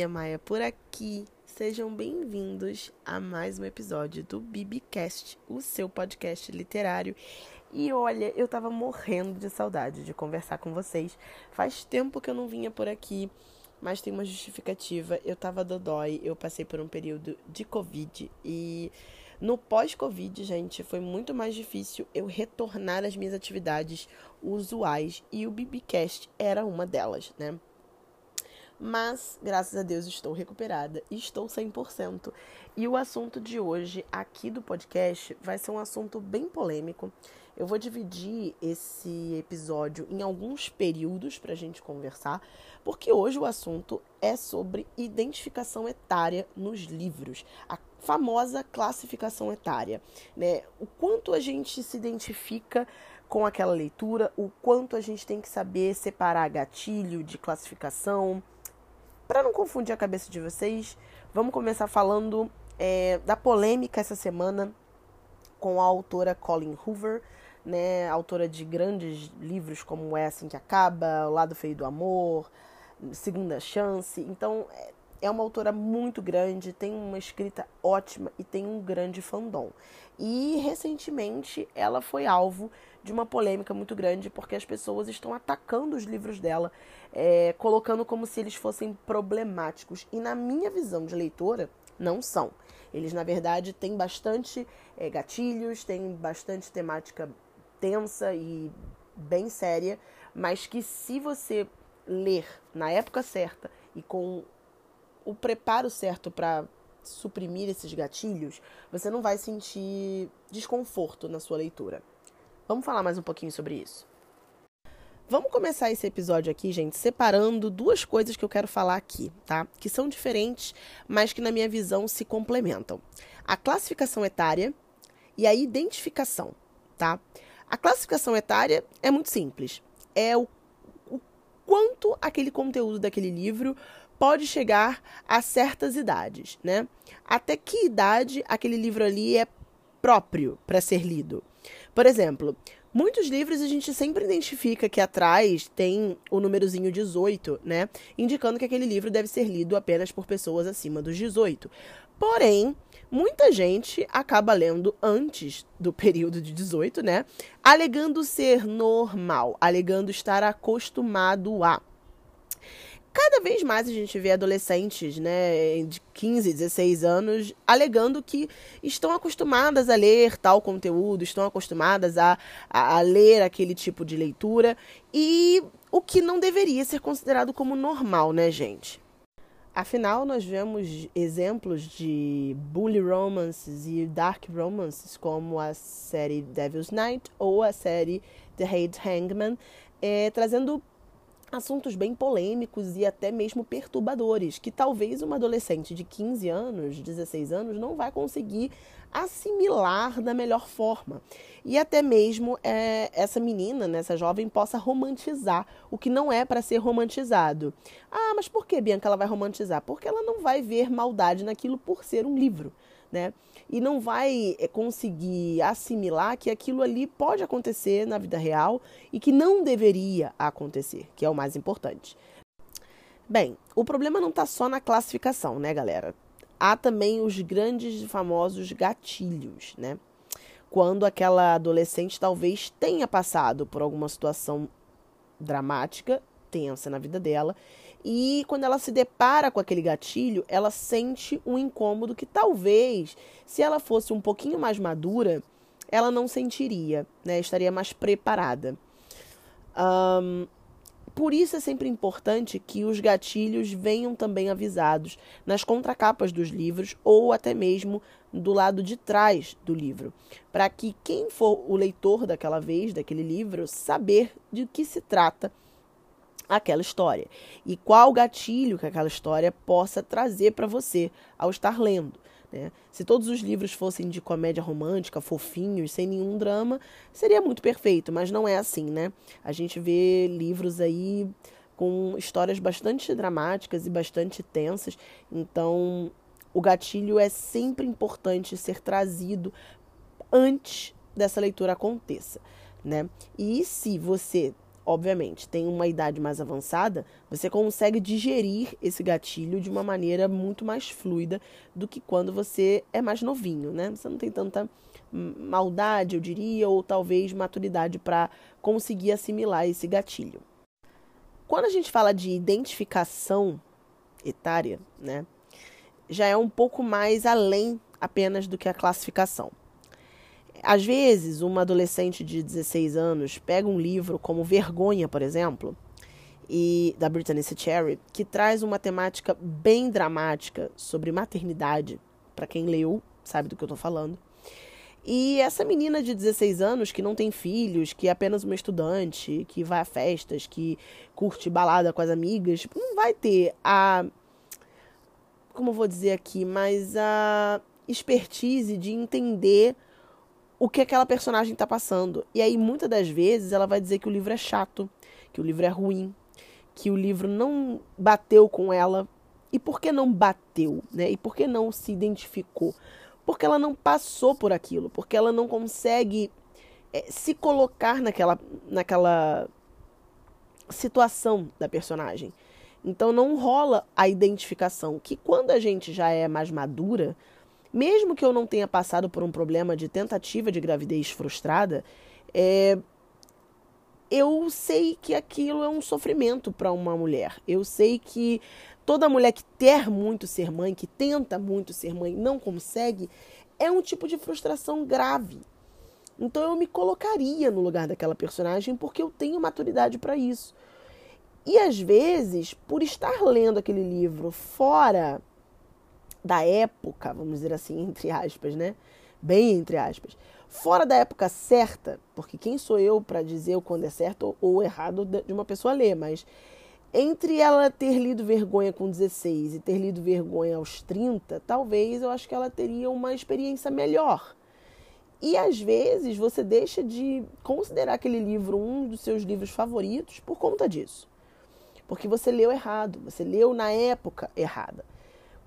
Bia Maia por aqui. Sejam bem-vindos a mais um episódio do Bibicast, o seu podcast literário. E olha, eu tava morrendo de saudade de conversar com vocês. Faz tempo que eu não vinha por aqui, mas tem uma justificativa. Eu tava dodói, eu passei por um período de Covid e no pós-Covid, gente, foi muito mais difícil eu retornar às minhas atividades usuais e o Bibicast era uma delas, né? Mas, graças a Deus, estou recuperada estou 100%. E o assunto de hoje aqui do podcast vai ser um assunto bem polêmico. Eu vou dividir esse episódio em alguns períodos para a gente conversar, porque hoje o assunto é sobre identificação etária nos livros, a famosa classificação etária, né? O quanto a gente se identifica com aquela leitura, o quanto a gente tem que saber separar gatilho de classificação para não confundir a cabeça de vocês, vamos começar falando é, da polêmica essa semana com a autora Colin Hoover, né, autora de grandes livros como É Assim Que Acaba, O Lado Feio do Amor, Segunda Chance. Então, é, é uma autora muito grande, tem uma escrita ótima e tem um grande fandom. E recentemente ela foi alvo de uma polêmica muito grande porque as pessoas estão atacando os livros dela, é, colocando como se eles fossem problemáticos. E na minha visão de leitora, não são. Eles, na verdade, têm bastante é, gatilhos, têm bastante temática tensa e bem séria, mas que se você ler na época certa e com o preparo certo para suprimir esses gatilhos, você não vai sentir desconforto na sua leitura. Vamos falar mais um pouquinho sobre isso. Vamos começar esse episódio aqui, gente, separando duas coisas que eu quero falar aqui, tá? Que são diferentes, mas que na minha visão se complementam. A classificação etária e a identificação, tá? A classificação etária é muito simples. É o, o quanto aquele conteúdo daquele livro pode chegar a certas idades, né? Até que idade aquele livro ali é próprio para ser lido. Por exemplo, muitos livros a gente sempre identifica que atrás tem o númerozinho 18, né? Indicando que aquele livro deve ser lido apenas por pessoas acima dos 18. Porém, muita gente acaba lendo antes do período de 18, né? Alegando ser normal, alegando estar acostumado a. Cada vez mais a gente vê adolescentes, né, de 15, 16 anos, alegando que estão acostumadas a ler tal conteúdo, estão acostumadas a, a, a ler aquele tipo de leitura, e o que não deveria ser considerado como normal, né, gente? Afinal, nós vemos exemplos de bully romances e dark romances, como a série Devil's Night ou a série The Hate Hangman, é, trazendo assuntos bem polêmicos e até mesmo perturbadores, que talvez uma adolescente de 15 anos, 16 anos, não vai conseguir assimilar da melhor forma. E até mesmo é, essa menina, né, essa jovem, possa romantizar o que não é para ser romantizado. Ah, mas por que, Bianca, ela vai romantizar? Porque ela não vai ver maldade naquilo por ser um livro né? E não vai eh, conseguir assimilar que aquilo ali pode acontecer na vida real e que não deveria acontecer, que é o mais importante. Bem, o problema não está só na classificação, né, galera? Há também os grandes e famosos gatilhos, né? Quando aquela adolescente talvez tenha passado por alguma situação dramática, tensa na vida dela, e quando ela se depara com aquele gatilho, ela sente um incômodo que talvez, se ela fosse um pouquinho mais madura, ela não sentiria, né? Estaria mais preparada. Um, por isso é sempre importante que os gatilhos venham também avisados nas contracapas dos livros ou até mesmo do lado de trás do livro, para que quem for o leitor daquela vez, daquele livro, saber de que se trata aquela história e qual gatilho que aquela história possa trazer para você ao estar lendo. Né? Se todos os livros fossem de comédia romântica, fofinhos, sem nenhum drama, seria muito perfeito, mas não é assim, né? A gente vê livros aí com histórias bastante dramáticas e bastante tensas, então o gatilho é sempre importante ser trazido antes dessa leitura aconteça, né? E se você obviamente, tem uma idade mais avançada, você consegue digerir esse gatilho de uma maneira muito mais fluida do que quando você é mais novinho, né? Você não tem tanta maldade, eu diria, ou talvez maturidade para conseguir assimilar esse gatilho. Quando a gente fala de identificação etária, né, já é um pouco mais além apenas do que a classificação. Às vezes, uma adolescente de 16 anos pega um livro como Vergonha, por exemplo, e da Brittany Cherry, que traz uma temática bem dramática sobre maternidade. Para quem leu, sabe do que eu estou falando. E essa menina de 16 anos que não tem filhos, que é apenas uma estudante, que vai a festas, que curte balada com as amigas, não vai ter a. Como eu vou dizer aqui? Mas a expertise de entender o que aquela personagem está passando. E aí, muitas das vezes, ela vai dizer que o livro é chato, que o livro é ruim, que o livro não bateu com ela. E por que não bateu? Né? E por que não se identificou? Porque ela não passou por aquilo, porque ela não consegue é, se colocar naquela, naquela situação da personagem. Então não rola a identificação, que quando a gente já é mais madura, mesmo que eu não tenha passado por um problema de tentativa de gravidez frustrada, é, eu sei que aquilo é um sofrimento para uma mulher. Eu sei que toda mulher que quer muito ser mãe, que tenta muito ser mãe, não consegue, é um tipo de frustração grave. Então eu me colocaria no lugar daquela personagem porque eu tenho maturidade para isso. E às vezes, por estar lendo aquele livro fora da época, vamos dizer assim, entre aspas, né? Bem entre aspas. Fora da época certa, porque quem sou eu para dizer o quando é certo ou errado de uma pessoa ler, mas entre ela ter lido Vergonha com 16 e ter lido Vergonha aos 30, talvez eu acho que ela teria uma experiência melhor. E às vezes você deixa de considerar aquele livro um dos seus livros favoritos por conta disso. Porque você leu errado, você leu na época errada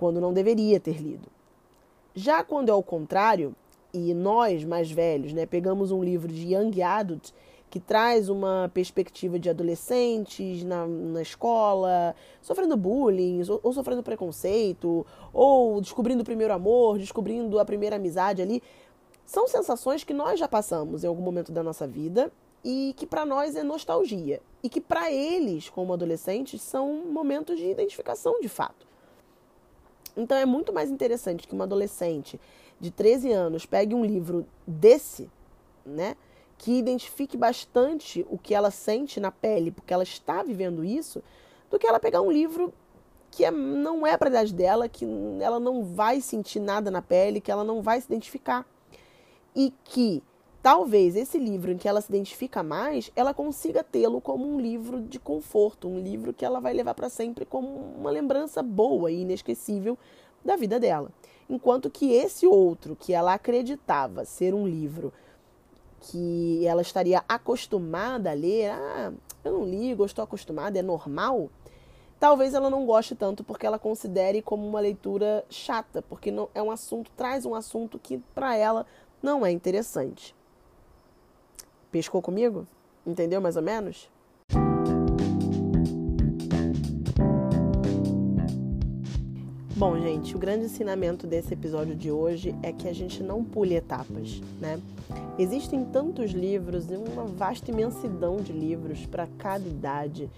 quando não deveria ter lido. Já quando é o contrário, e nós mais velhos, né, pegamos um livro de Young Adult que traz uma perspectiva de adolescentes na, na escola, sofrendo bullying, ou, ou, sofrendo preconceito, ou descobrindo o primeiro amor, descobrindo a primeira amizade ali. São sensações que nós já passamos em algum momento da nossa vida e que para nós é nostalgia. E que para eles, como adolescentes, são momentos de identificação de fato. Então é muito mais interessante que uma adolescente de 13 anos pegue um livro desse, né? Que identifique bastante o que ela sente na pele, porque ela está vivendo isso, do que ela pegar um livro que é, não é para a idade dela, que ela não vai sentir nada na pele, que ela não vai se identificar. E que talvez esse livro em que ela se identifica mais, ela consiga tê-lo como um livro de conforto, um livro que ela vai levar para sempre como uma lembrança boa e inesquecível da vida dela. Enquanto que esse outro, que ela acreditava ser um livro que ela estaria acostumada a ler, ah, eu não ligo, eu estou acostumada, é normal. Talvez ela não goste tanto porque ela considere como uma leitura chata, porque não é um assunto, traz um assunto que para ela não é interessante. Pescou comigo? Entendeu mais ou menos? Bom, gente, o grande ensinamento desse episódio de hoje é que a gente não pule etapas, né? Existem tantos livros, uma vasta imensidão de livros para cada idade.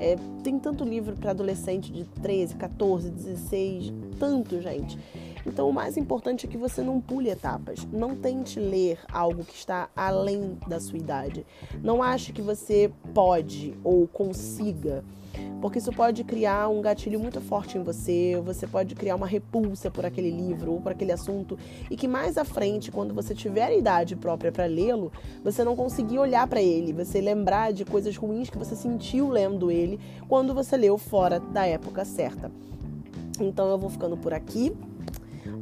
É, tem tanto livro para adolescente de 13, 14, 16, tanto, gente. Então, o mais importante é que você não pule etapas. Não tente ler algo que está além da sua idade. Não ache que você pode ou consiga porque isso pode criar um gatilho muito forte em você, você pode criar uma repulsa por aquele livro ou por aquele assunto e que mais à frente, quando você tiver a idade própria para lê-lo, você não conseguir olhar para ele, você lembrar de coisas ruins que você sentiu lendo ele quando você leu fora da época certa. Então eu vou ficando por aqui.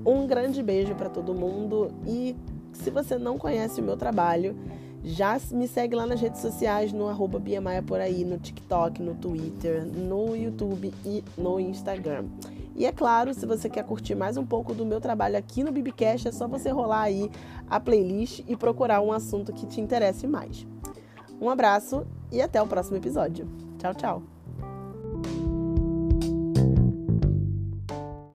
Um grande beijo para todo mundo e se você não conhece o meu trabalho, já me segue lá nas redes sociais no arroba Biamaia por aí, no TikTok, no Twitter, no YouTube e no Instagram. E é claro, se você quer curtir mais um pouco do meu trabalho aqui no Bibicast, é só você rolar aí a playlist e procurar um assunto que te interesse mais. Um abraço e até o próximo episódio. Tchau, tchau.